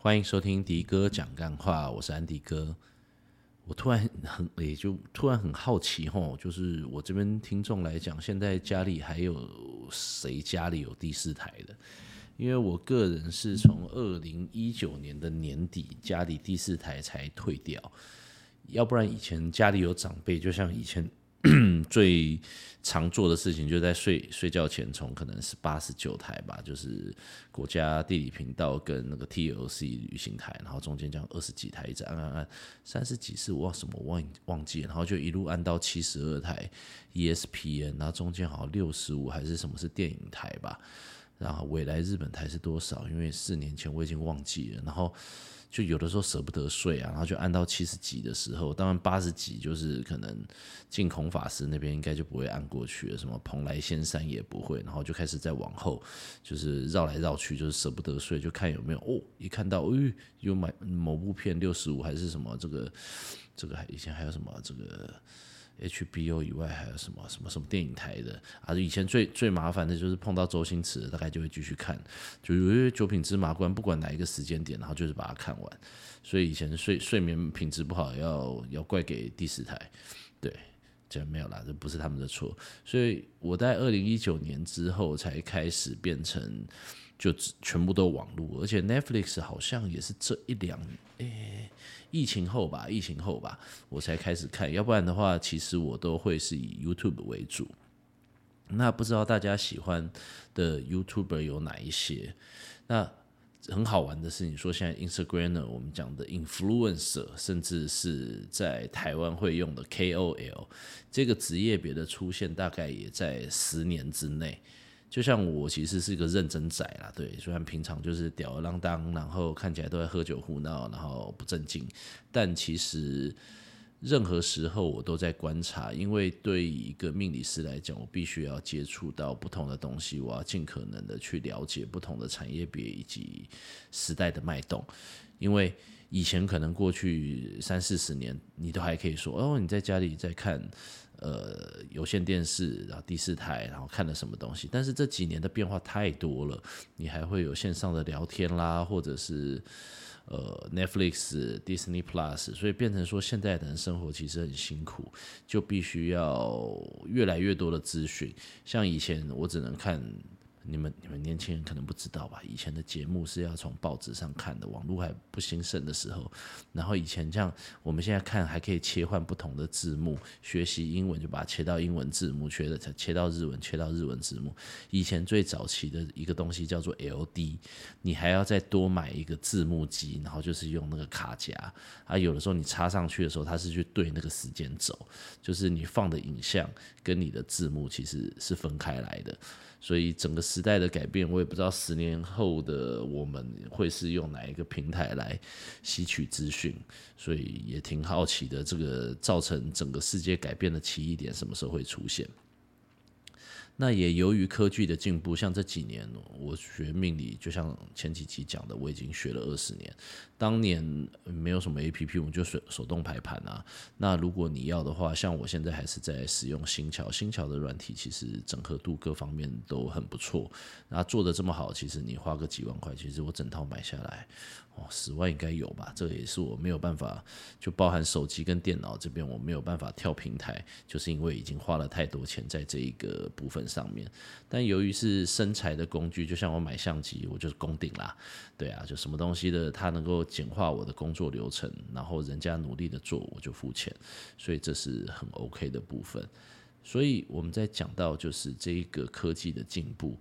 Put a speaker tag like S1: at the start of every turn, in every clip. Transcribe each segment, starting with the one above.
S1: 欢迎收听迪哥讲干话，我是安迪哥。我突然很也就突然很好奇吼，就是我这边听众来讲，现在家里还有谁家里有第四台的？因为我个人是从二零一九年的年底家里第四台才退掉，要不然以前家里有长辈，就像以前。最常做的事情就在睡睡觉前，从可能是八十九台吧，就是国家地理频道跟那个 TLC 旅行台，然后中间这样二十几台一直按按按，三十几是忘什么忘忘记，然后就一路按到七十二台 ESPN，然后中间好像六十五还是什么是电影台吧，然后未来日本台是多少？因为四年前我已经忘记了，然后。就有的时候舍不得睡啊，然后就按到七十几的时候，当然八十几就是可能净空法师那边应该就不会按过去了，什么蓬莱仙山也不会，然后就开始再往后，就是绕来绕去，就是舍不得睡，就看有没有哦，一看到，哎，有买某部片六十五还是什么，这个这个还以前还有什么这个。HBO 以外还有什么什么什么电影台的啊？以前最最麻烦的就是碰到周星驰，大概就会继续看。就因为《九品芝麻官》，不管哪一个时间点，然后就是把它看完。所以以前睡睡眠品质不好要，要怪给第四台。对，这没有啦，这不是他们的错。所以我在二零一九年之后才开始变成就全部都网络，而且 Netflix 好像也是这一两年。欸疫情后吧，疫情后吧，我才开始看。要不然的话，其实我都会是以 YouTube 为主。那不知道大家喜欢的 YouTuber 有哪一些？那很好玩的是，你说现在 Instagram 我们讲的 Influencer，甚至是在台湾会用的 KOL，这个职业别的出现，大概也在十年之内。就像我其实是一个认真仔啦，对，虽然平常就是吊儿郎当，然后看起来都在喝酒胡闹，然后不正经，但其实任何时候我都在观察，因为对一个命理师来讲，我必须要接触到不同的东西，我要尽可能的去了解不同的产业别以及时代的脉动，因为以前可能过去三四十年，你都还可以说哦，你在家里在看。呃，有线电视，然后第四台，然后看了什么东西？但是这几年的变化太多了，你还会有线上的聊天啦，或者是呃 Netflix、Disney Plus，所以变成说现在的人生活其实很辛苦，就必须要越来越多的资讯。像以前我只能看。你们你们年轻人可能不知道吧？以前的节目是要从报纸上看的，网络还不兴盛的时候。然后以前这样，我们现在看还可以切换不同的字幕，学习英文就把它切到英文字幕，学的切到日文，切到日文字幕。以前最早期的一个东西叫做 LD，你还要再多买一个字幕机，然后就是用那个卡夹啊。有的时候你插上去的时候，它是去对那个时间轴，就是你放的影像跟你的字幕其实是分开来的。所以整个时代的改变，我也不知道十年后的我们会是用哪一个平台来吸取资讯，所以也挺好奇的。这个造成整个世界改变的奇异点什么时候会出现？那也由于科技的进步，像这几年我学命理，就像前几期讲的，我已经学了二十年。当年没有什么 APP，我们就手手动排盘啊。那如果你要的话，像我现在还是在使用新桥，新桥的软体其实整合度各方面都很不错。然后做的这么好，其实你花个几万块，其实我整套买下来。哦，十万应该有吧？这也是我没有办法，就包含手机跟电脑这边，我没有办法跳平台，就是因为已经花了太多钱在这一个部分上面。但由于是生财的工具，就像我买相机，我就是攻顶啦。对啊，就什么东西的，它能够简化我的工作流程，然后人家努力的做，我就付钱，所以这是很 OK 的部分。所以我们在讲到就是这一个科技的进步，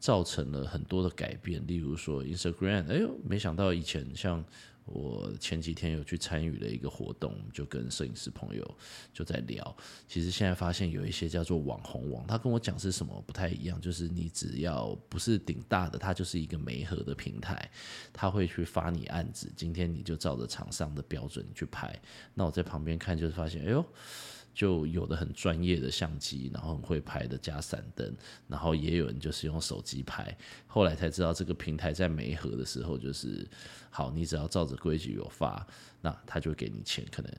S1: 造成了很多的改变。例如说 Instagram，哎呦，没想到以前像我前几天有去参与了一个活动，就跟摄影师朋友就在聊。其实现在发现有一些叫做网红网，他跟我讲是什么不太一样，就是你只要不是顶大的，它就是一个媒合的平台，他会去发你案子，今天你就照着厂商的标准去拍。那我在旁边看，就是发现，哎呦。就有的很专业的相机，然后很会拍的加闪灯，然后也有人就是用手机拍。后来才知道这个平台在没合的时候，就是好，你只要照着规矩有发，那他就给你钱，可能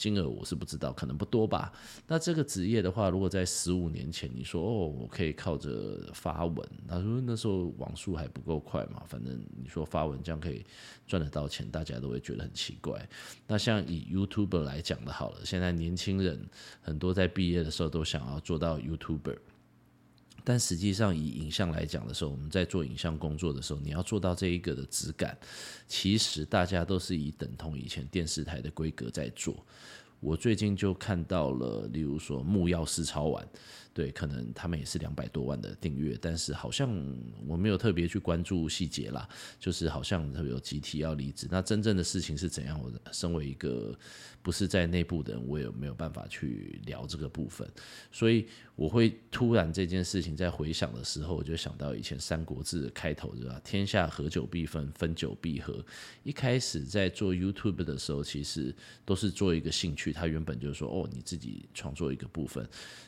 S1: 金额我是不知道，可能不多吧。那这个职业的话，如果在十五年前你说哦，我可以靠着发文，他说那时候网速还不够快嘛，反正你说发文这样可以赚得到钱，大家都会觉得很奇怪。那像以 YouTuber 来讲的，好了，现在年轻人很多在毕业的时候都想要做到 YouTuber。但实际上，以影像来讲的时候，我们在做影像工作的时候，你要做到这一个的质感，其实大家都是以等同以前电视台的规格在做。我最近就看到了，例如说木曜四超完。对，可能他们也是两百多万的订阅，但是好像我没有特别去关注细节啦，就是好像有集体要离职。那真正的事情是怎样？我身为一个不是在内部的人，我也没有办法去聊这个部分。所以我会突然这件事情在回想的时候，我就想到以前《三国志》开头，对吧？天下合久必分，分久必合。一开始在做 YouTube 的时候，其实都是做一个兴趣，他原本就是说，哦，你自己创作一个部分。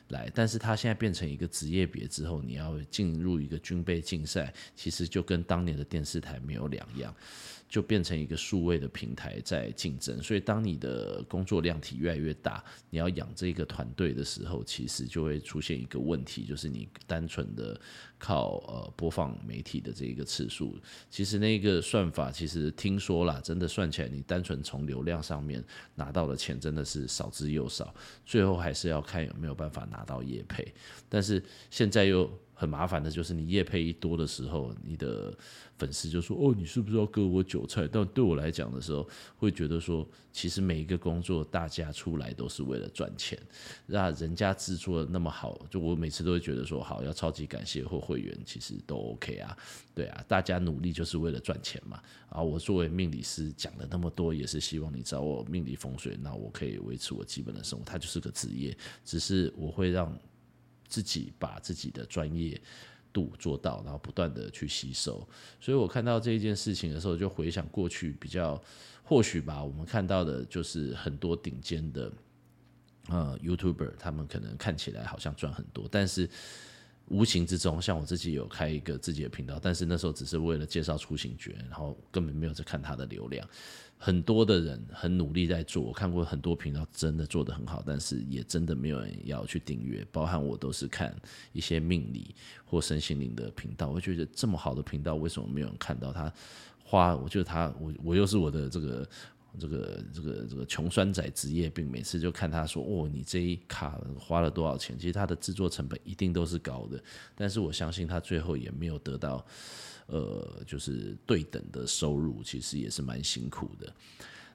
S1: 来，但是他现在变成一个职业别之后，你要进入一个军备竞赛，其实就跟当年的电视台没有两样。就变成一个数位的平台在竞争，所以当你的工作量体越来越大，你要养这个团队的时候，其实就会出现一个问题，就是你单纯的靠呃播放媒体的这一个次数，其实那个算法其实听说啦，真的算起来，你单纯从流量上面拿到的钱真的是少之又少，最后还是要看有没有办法拿到业配，但是现在又。很麻烦的就是你夜配一多的时候，你的粉丝就说：“哦，你是不是要割我韭菜？”但对我来讲的时候，会觉得说，其实每一个工作大家出来都是为了赚钱。那人家制作的那么好，就我每次都会觉得说，好，要超级感谢或会员，其实都 OK 啊。对啊，大家努力就是为了赚钱嘛。啊，我作为命理师讲了那么多，也是希望你找我命理风水，那我可以维持我基本的生活。它就是个职业，只是我会让。自己把自己的专业度做到，然后不断的去吸收。所以我看到这一件事情的时候，就回想过去比较，或许吧，我们看到的就是很多顶尖的呃 YouTuber，他们可能看起来好像赚很多，但是。无形之中，像我自己有开一个自己的频道，但是那时候只是为了介绍出行诀，然后根本没有在看他的流量。很多的人很努力在做，我看过很多频道真的做得很好，但是也真的没有人要去订阅。包含我都是看一些命理或身心灵的频道，我觉得这么好的频道，为什么没有人看到他花？我觉得他，我我又是我的这个。这个这个这个穷酸仔职业病，每次就看他说哦，你这一卡花了多少钱？其实他的制作成本一定都是高的，但是我相信他最后也没有得到，呃，就是对等的收入，其实也是蛮辛苦的。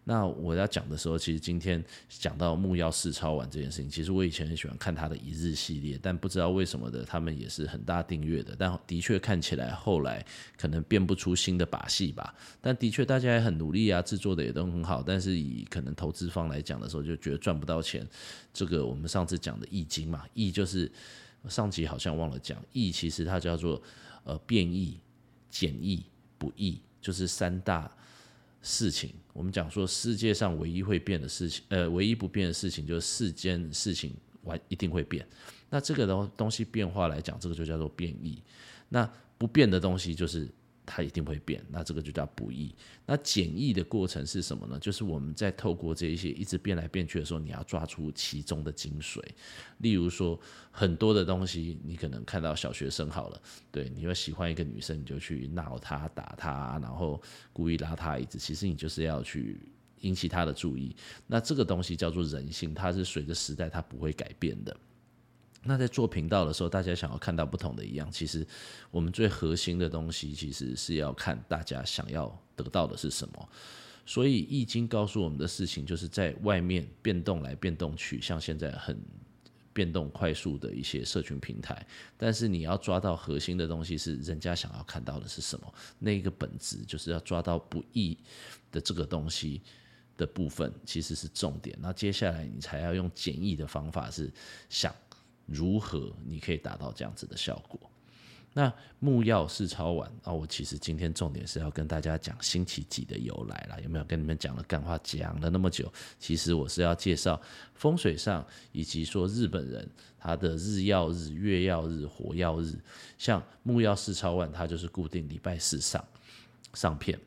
S1: 那我要讲的时候，其实今天讲到木曜4超玩这件事情，其实我以前很喜欢看他的一日系列，但不知道为什么的，他们也是很大订阅的，但的确看起来后来可能变不出新的把戏吧。但的确大家也很努力啊，制作的也都很好，但是以可能投资方来讲的时候，就觉得赚不到钱。这个我们上次讲的易经嘛，易就是上集好像忘了讲，易其实它叫做呃变易、简易、不易，就是三大。事情，我们讲说世界上唯一会变的事情，呃，唯一不变的事情就是世间事情完一定会变。那这个东东西变化来讲，这个就叫做变异。那不变的东西就是。它一定会变，那这个就叫不易。那简易的过程是什么呢？就是我们在透过这一些一直变来变去的时候，你要抓出其中的精髓。例如说，很多的东西，你可能看到小学生好了，对，你会喜欢一个女生，你就去闹她、打她，然后故意拉她椅子，其实你就是要去引起她的注意。那这个东西叫做人性，它是随着时代它不会改变的。那在做频道的时候，大家想要看到不同的一样，其实我们最核心的东西，其实是要看大家想要得到的是什么。所以易经告诉我们的事情，就是在外面变动来变动去，像现在很变动快速的一些社群平台，但是你要抓到核心的东西，是人家想要看到的是什么，那个本质就是要抓到不易的这个东西的部分，其实是重点。那接下来你才要用简易的方法，是想。如何你可以达到这样子的效果？那木曜4超玩啊，我其实今天重点是要跟大家讲星期几的由来啦。有没有跟你们讲了干话讲了那么久？其实我是要介绍风水上，以及说日本人他的日曜日、月曜日、火曜日，像木曜4超玩，它就是固定礼拜四上上片。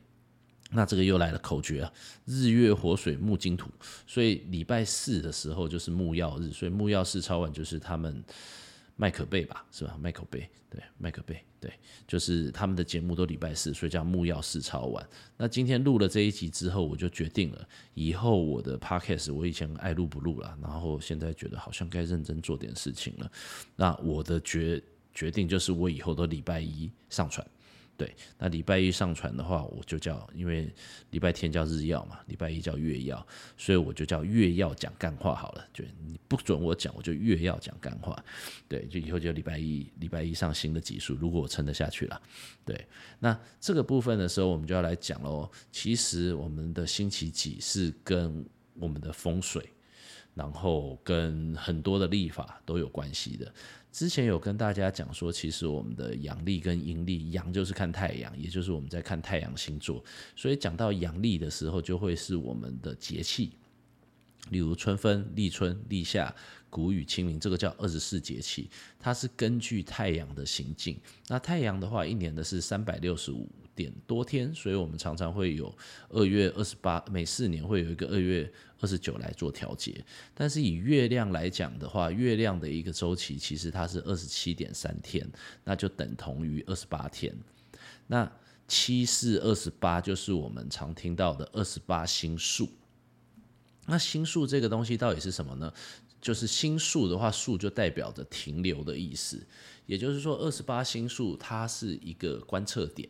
S1: 那这个又来了口诀啊，日月火水木金土，所以礼拜四的时候就是木曜日，所以木曜四超玩就是他们麦可贝吧，是吧？麦可贝，对，麦可贝，对，就是他们的节目都礼拜四，所以叫木曜四超玩。那今天录了这一集之后，我就决定了，以后我的 podcast 我以前爱录不录了，然后现在觉得好像该认真做点事情了。那我的决决定就是我以后都礼拜一上传。对，那礼拜一上传的话，我就叫，因为礼拜天叫日曜嘛，礼拜一叫月曜，所以我就叫月曜讲干话好了。就你不准我讲，我就月曜讲干话。对，就以后就礼拜一，礼拜一上新的集数，如果我撑得下去了。对，那这个部分的时候，我们就要来讲喽。其实我们的星期几是跟我们的风水，然后跟很多的历法都有关系的。之前有跟大家讲说，其实我们的阳历跟阴历，阳就是看太阳，也就是我们在看太阳星座，所以讲到阳历的时候，就会是我们的节气，例如春分、立春、立夏、谷雨、清明，这个叫二十四节气，它是根据太阳的行进。那太阳的话，一年的是三百六十五点多天，所以我们常常会有二月二十八，每四年会有一个二月。二十九来做调节，但是以月亮来讲的话，月亮的一个周期其实它是二十七点三天，那就等同于二十八天。那七四二十八就是我们常听到的二十八星宿。那星宿这个东西到底是什么呢？就是星宿的话，宿就代表着停留的意思，也就是说二十八星宿它是一个观测点。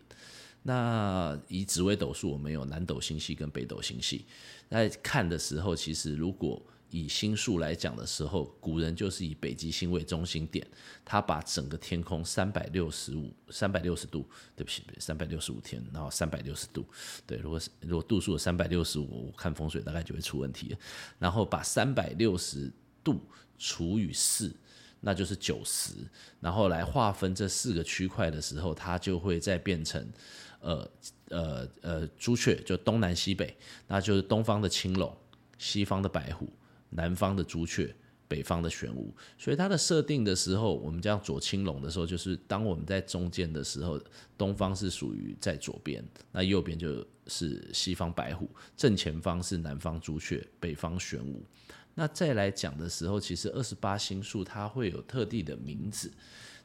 S1: 那以紫微斗数，我们有南斗星系跟北斗星系。在看的时候，其实如果以星数来讲的时候，古人就是以北极星为中心点，他把整个天空三百六十五、三百六十度，对不起，三百六十五天，然后三百六十度，对，如果是如果度数有三百六十五，我看风水大概就会出问题。然后把三百六十度除以四，那就是九十，然后来划分这四个区块的时候，它就会再变成。呃呃呃，朱雀就东南西北，那就是东方的青龙，西方的白虎，南方的朱雀，北方的玄武。所以它的设定的时候，我们这样左青龙的时候，就是当我们在中间的时候，东方是属于在左边，那右边就是西方白虎，正前方是南方朱雀，北方玄武。那再来讲的时候，其实二十八星宿它会有特地的名字。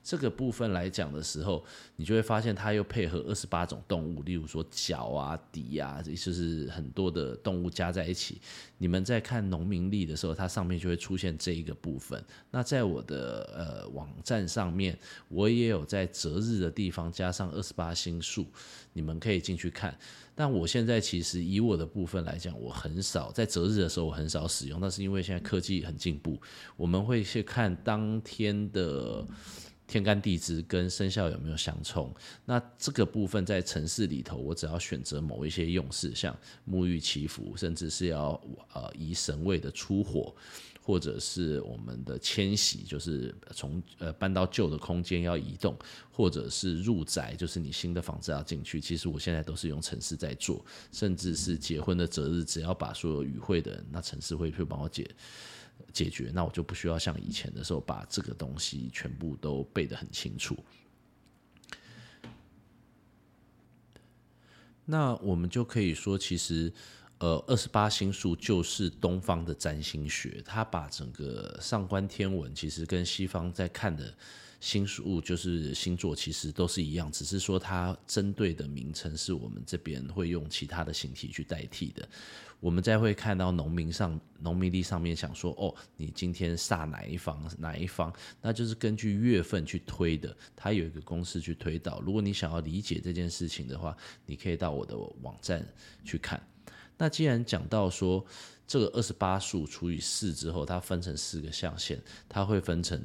S1: 这个部分来讲的时候，你就会发现它又配合二十八种动物，例如说角啊、底啊，就是很多的动物加在一起。你们在看农民历的时候，它上面就会出现这一个部分。那在我的呃网站上面，我也有在择日的地方加上二十八星宿，你们可以进去看。但我现在其实以我的部分来讲，我很少在择日的时候我很少使用，那是因为现在科技很进步，我们会去看当天的。天干地支跟生肖有没有相冲？那这个部分在城市里头，我只要选择某一些用事，像沐浴祈福，甚至是要呃移神位的出火，或者是我们的迁徙，就是从呃搬到旧的空间要移动，或者是入宅，就是你新的房子要进去。其实我现在都是用城市在做，甚至是结婚的择日，只要把所有与会的人，那城市会会帮我解。解决，那我就不需要像以前的时候把这个东西全部都背得很清楚。那我们就可以说，其实，呃，二十八星宿就是东方的占星学，它把整个上观天文其实跟西方在看的。星宿就是星座，其实都是一样，只是说它针对的名称是我们这边会用其他的形体去代替的。我们再会看到农民上农民历上面想说，哦，你今天煞哪一方哪一方，那就是根据月份去推的，它有一个公式去推导。如果你想要理解这件事情的话，你可以到我的网站去看。那既然讲到说这个二十八宿除以四之后，它分成四个象限，它会分成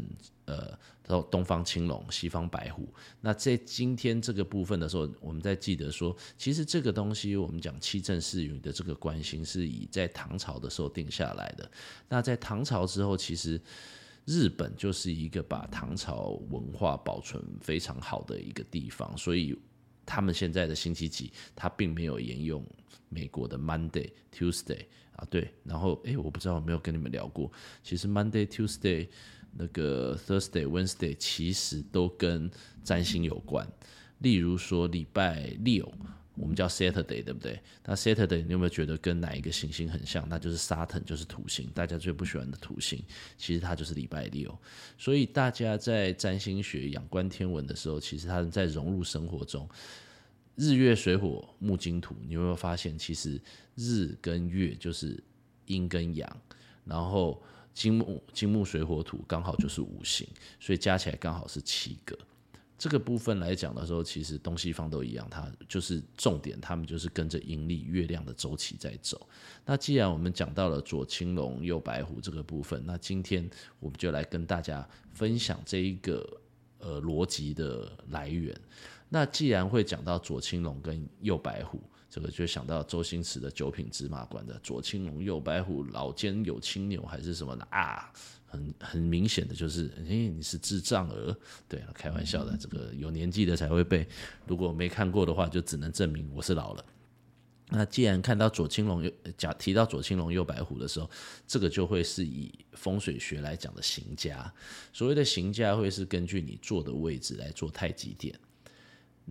S1: 呃。东东方青龙，西方白虎。那在今天这个部分的时候，我们在记得说，其实这个东西我们讲七正四余的这个关系，是以在唐朝的时候定下来的。那在唐朝之后，其实日本就是一个把唐朝文化保存非常好的一个地方，所以他们现在的星期几，他并没有沿用美国的 Monday、Tuesday 啊，对。然后，诶，我不知道有没有跟你们聊过，其实 Monday、Tuesday。那个 Thursday、Wednesday 其实都跟占星有关，例如说礼拜六，我们叫 Saturday，对不对？那 Saturday 你有没有觉得跟哪一个行星很像？那就是 Saturn，就是土星，大家最不喜欢的土星，其实它就是礼拜六。所以大家在占星学、仰观天文的时候，其实它在融入生活中。日月水火木金土，你有没有发现，其实日跟月就是阴跟阳，然后金木金木水火土刚好就是五行，所以加起来刚好是七个。这个部分来讲的时候，其实东西方都一样，它就是重点，他们就是跟着阴历月亮的周期在走。那既然我们讲到了左青龙右白虎这个部分，那今天我们就来跟大家分享这一个呃逻辑的来源。那既然会讲到左青龙跟右白虎，这个就想到周星驰的《九品芝麻官》的左青龙右白虎，老奸有青牛还是什么的啊？很很明显的就是，哎、欸，你是智障儿，对，开玩笑的，这个有年纪的才会背，如果没看过的话，就只能证明我是老了。那既然看到左青龙右讲提到左青龙右白虎的时候，这个就会是以风水学来讲的刑家，所谓的刑家会是根据你坐的位置来做太极点。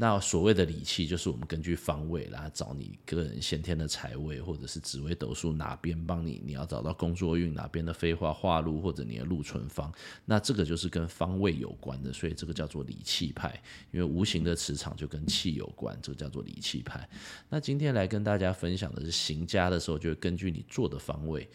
S1: 那所谓的理气，就是我们根据方位来找你个人先天的财位，或者是紫微斗数哪边帮你，你要找到工作运哪边的飞化化禄，或者你的禄存方，那这个就是跟方位有关的，所以这个叫做理气派。因为无形的磁场就跟气有关，这个叫做理气派。那今天来跟大家分享的是行家的时候，就会根据你坐的方位，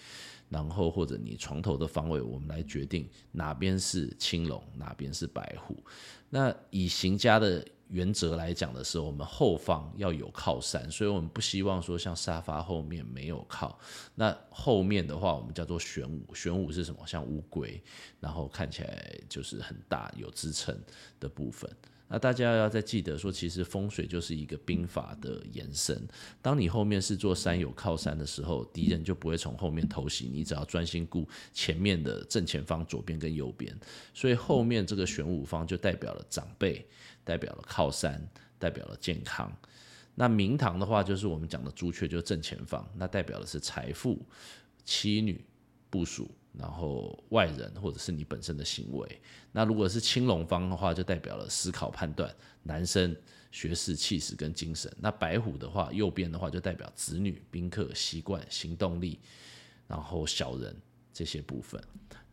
S1: 然后或者你床头的方位，我们来决定哪边是青龙，哪边是白虎。那以行家的原则来讲的时候，我们后方要有靠山，所以我们不希望说像沙发后面没有靠。那后面的话，我们叫做玄武。玄武是什么？像乌龟，然后看起来就是很大有支撑的部分。那大家要再记得说，其实风水就是一个兵法的延伸。当你后面是座山有靠山的时候，敌人就不会从后面偷袭，你只要专心顾前面的正前方、左边跟右边。所以后面这个玄武方就代表了长辈，代表了靠山，代表了健康。那明堂的话，就是我们讲的朱雀，就是正前方，那代表的是财富、妻女、部署。然后外人或者是你本身的行为，那如果是青龙方的话，就代表了思考判断、男生学识、气势跟精神。那白虎的话，右边的话就代表子女、宾客、习惯、行动力，然后小人这些部分。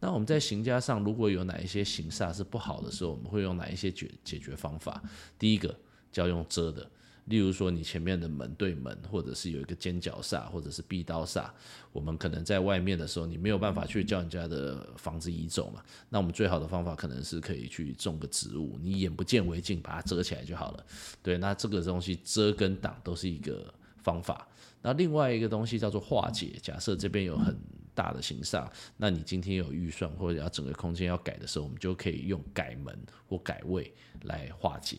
S1: 那我们在行家上，如果有哪一些行煞是不好的时候，我们会用哪一些解解决方法？第一个叫用遮的。例如说，你前面的门对门，或者是有一个尖角煞，或者是壁刀煞，我们可能在外面的时候，你没有办法去叫人家的房子移走嘛。那我们最好的方法，可能是可以去种个植物，你眼不见为净，把它遮起来就好了。对，那这个东西遮跟挡都是一个方法。那另外一个东西叫做化解。假设这边有很大的形煞，那你今天有预算或者要整个空间要改的时候，我们就可以用改门或改位来化解。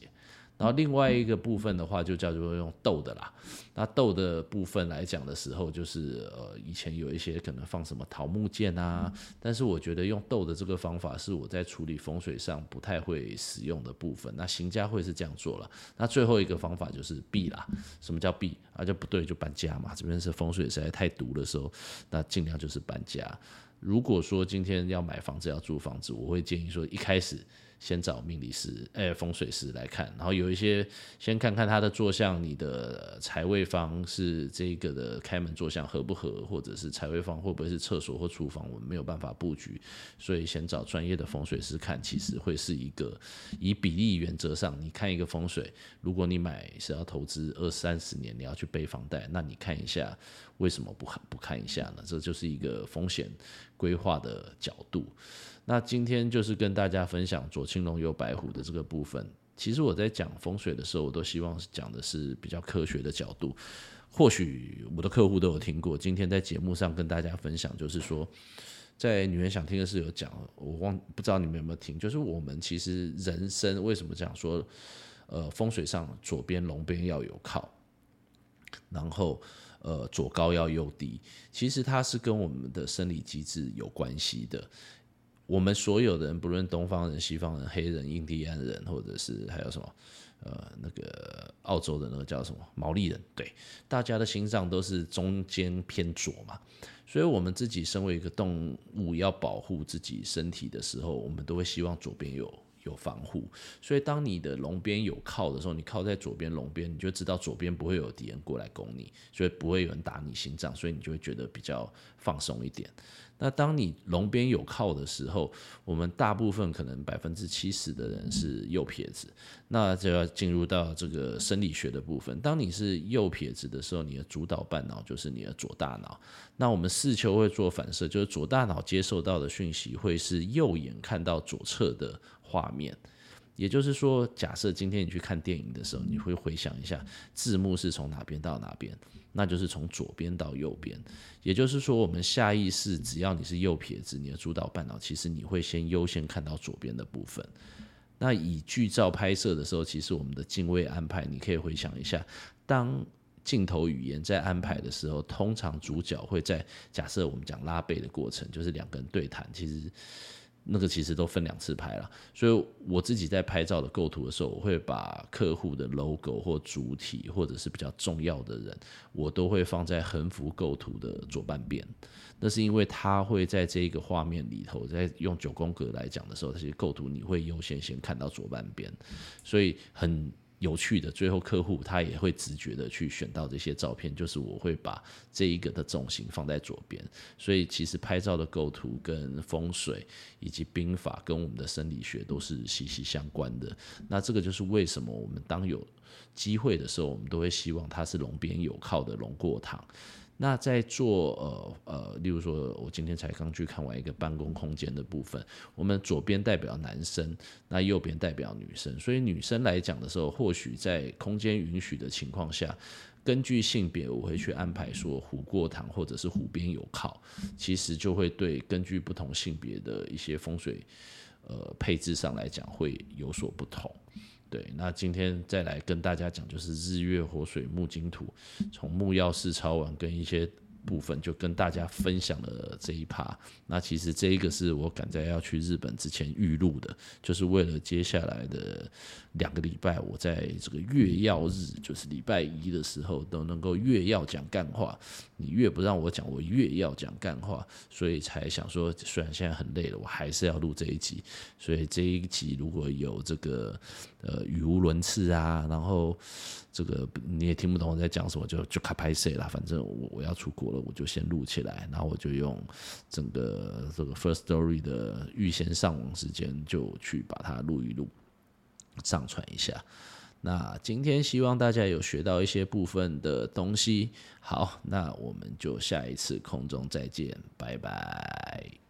S1: 然后另外一个部分的话，就叫做用斗的啦。那斗的部分来讲的时候，就是呃，以前有一些可能放什么桃木剑啊，但是我觉得用斗的这个方法是我在处理风水上不太会使用的部分。那刑家会是这样做了。那最后一个方法就是避啦。什么叫避啊？就不对就搬家嘛。这边是风水实在太毒的时候，那尽量就是搬家。如果说今天要买房子要租房子，我会建议说一开始。先找命理师，哎、风水师来看，然后有一些先看看他的坐向，你的财位方是这个的开门坐向合不合，或者是财位方会不会是厕所或厨房，我们没有办法布局，所以先找专业的风水师看，其实会是一个以比例原则上，你看一个风水，如果你买是要投资二三十年，你要去背房贷，那你看一下为什么不看不看一下呢？这就是一个风险规划的角度。那今天就是跟大家分享左青龙右白虎的这个部分。其实我在讲风水的时候，我都希望讲的是比较科学的角度。或许我的客户都有听过。今天在节目上跟大家分享，就是说，在女人想听的是有讲，我忘不知道你们有没有听。就是我们其实人生为什么讲说，呃，风水上左边龙边要有靠，然后呃左高要右低，其实它是跟我们的生理机制有关系的。我们所有的人，不论东方人、西方人、黑人、印第安人，或者是还有什么，呃，那个澳洲的那个叫什么毛利人，对，大家的心脏都是中间偏左嘛。所以，我们自己身为一个动物，要保护自己身体的时候，我们都会希望左边有有防护，所以当你的龙边有靠的时候，你靠在左边龙边，你就知道左边不会有敌人过来攻你，所以不会有人打你心脏，所以你就会觉得比较放松一点。那当你龙边有靠的时候，我们大部分可能百分之七十的人是右撇子，那就要进入到这个生理学的部分。当你是右撇子的时候，你的主导半脑就是你的左大脑。那我们视丘会做反射，就是左大脑接受到的讯息会是右眼看到左侧的画面。也就是说，假设今天你去看电影的时候，你会回想一下字幕是从哪边到哪边，那就是从左边到右边。也就是说，我们下意识只要你是右撇子，你的主导半脑其实你会先优先看到左边的部分。那以剧照拍摄的时候，其实我们的镜位安排，你可以回想一下，当镜头语言在安排的时候，通常主角会在假设我们讲拉背的过程，就是两个人对谈，其实。那个其实都分两次拍了，所以我自己在拍照的构图的时候，我会把客户的 logo 或主体或者是比较重要的人，我都会放在横幅构图的左半边。那是因为他会在这一个画面里头，在用九宫格来讲的时候，其实构图你会优先先看到左半边，所以很。有趣的，最后客户他也会直觉的去选到这些照片，就是我会把这一个的重心放在左边，所以其实拍照的构图跟风水以及兵法跟我们的生理学都是息息相关的。那这个就是为什么我们当有机会的时候，我们都会希望它是龙边有靠的龙过堂。那在做呃呃，例如说，我今天才刚去看完一个办公空间的部分，我们左边代表男生，那右边代表女生，所以女生来讲的时候，或许在空间允许的情况下，根据性别，我会去安排说虎过堂或者是虎边有靠，其实就会对根据不同性别的一些风水呃配置上来讲会有所不同。对，那今天再来跟大家讲，就是日月火水木金土，从木曜四超完跟一些。部分就跟大家分享了这一趴，那其实这一个是我赶在要去日本之前预录的，就是为了接下来的两个礼拜，我在这个月曜日，就是礼拜一的时候都能够越要讲干话。你越不让我讲，我越要讲干话，所以才想说，虽然现在很累了，我还是要录这一集。所以这一集如果有这个呃语无伦次啊，然后这个你也听不懂我在讲什么，就就卡拍谢啦。反正我我要出国我就先录起来，然后我就用整个这个 First Story 的预先上网时间，就去把它录一录，上传一下。那今天希望大家有学到一些部分的东西。好，那我们就下一次空中再见，拜拜。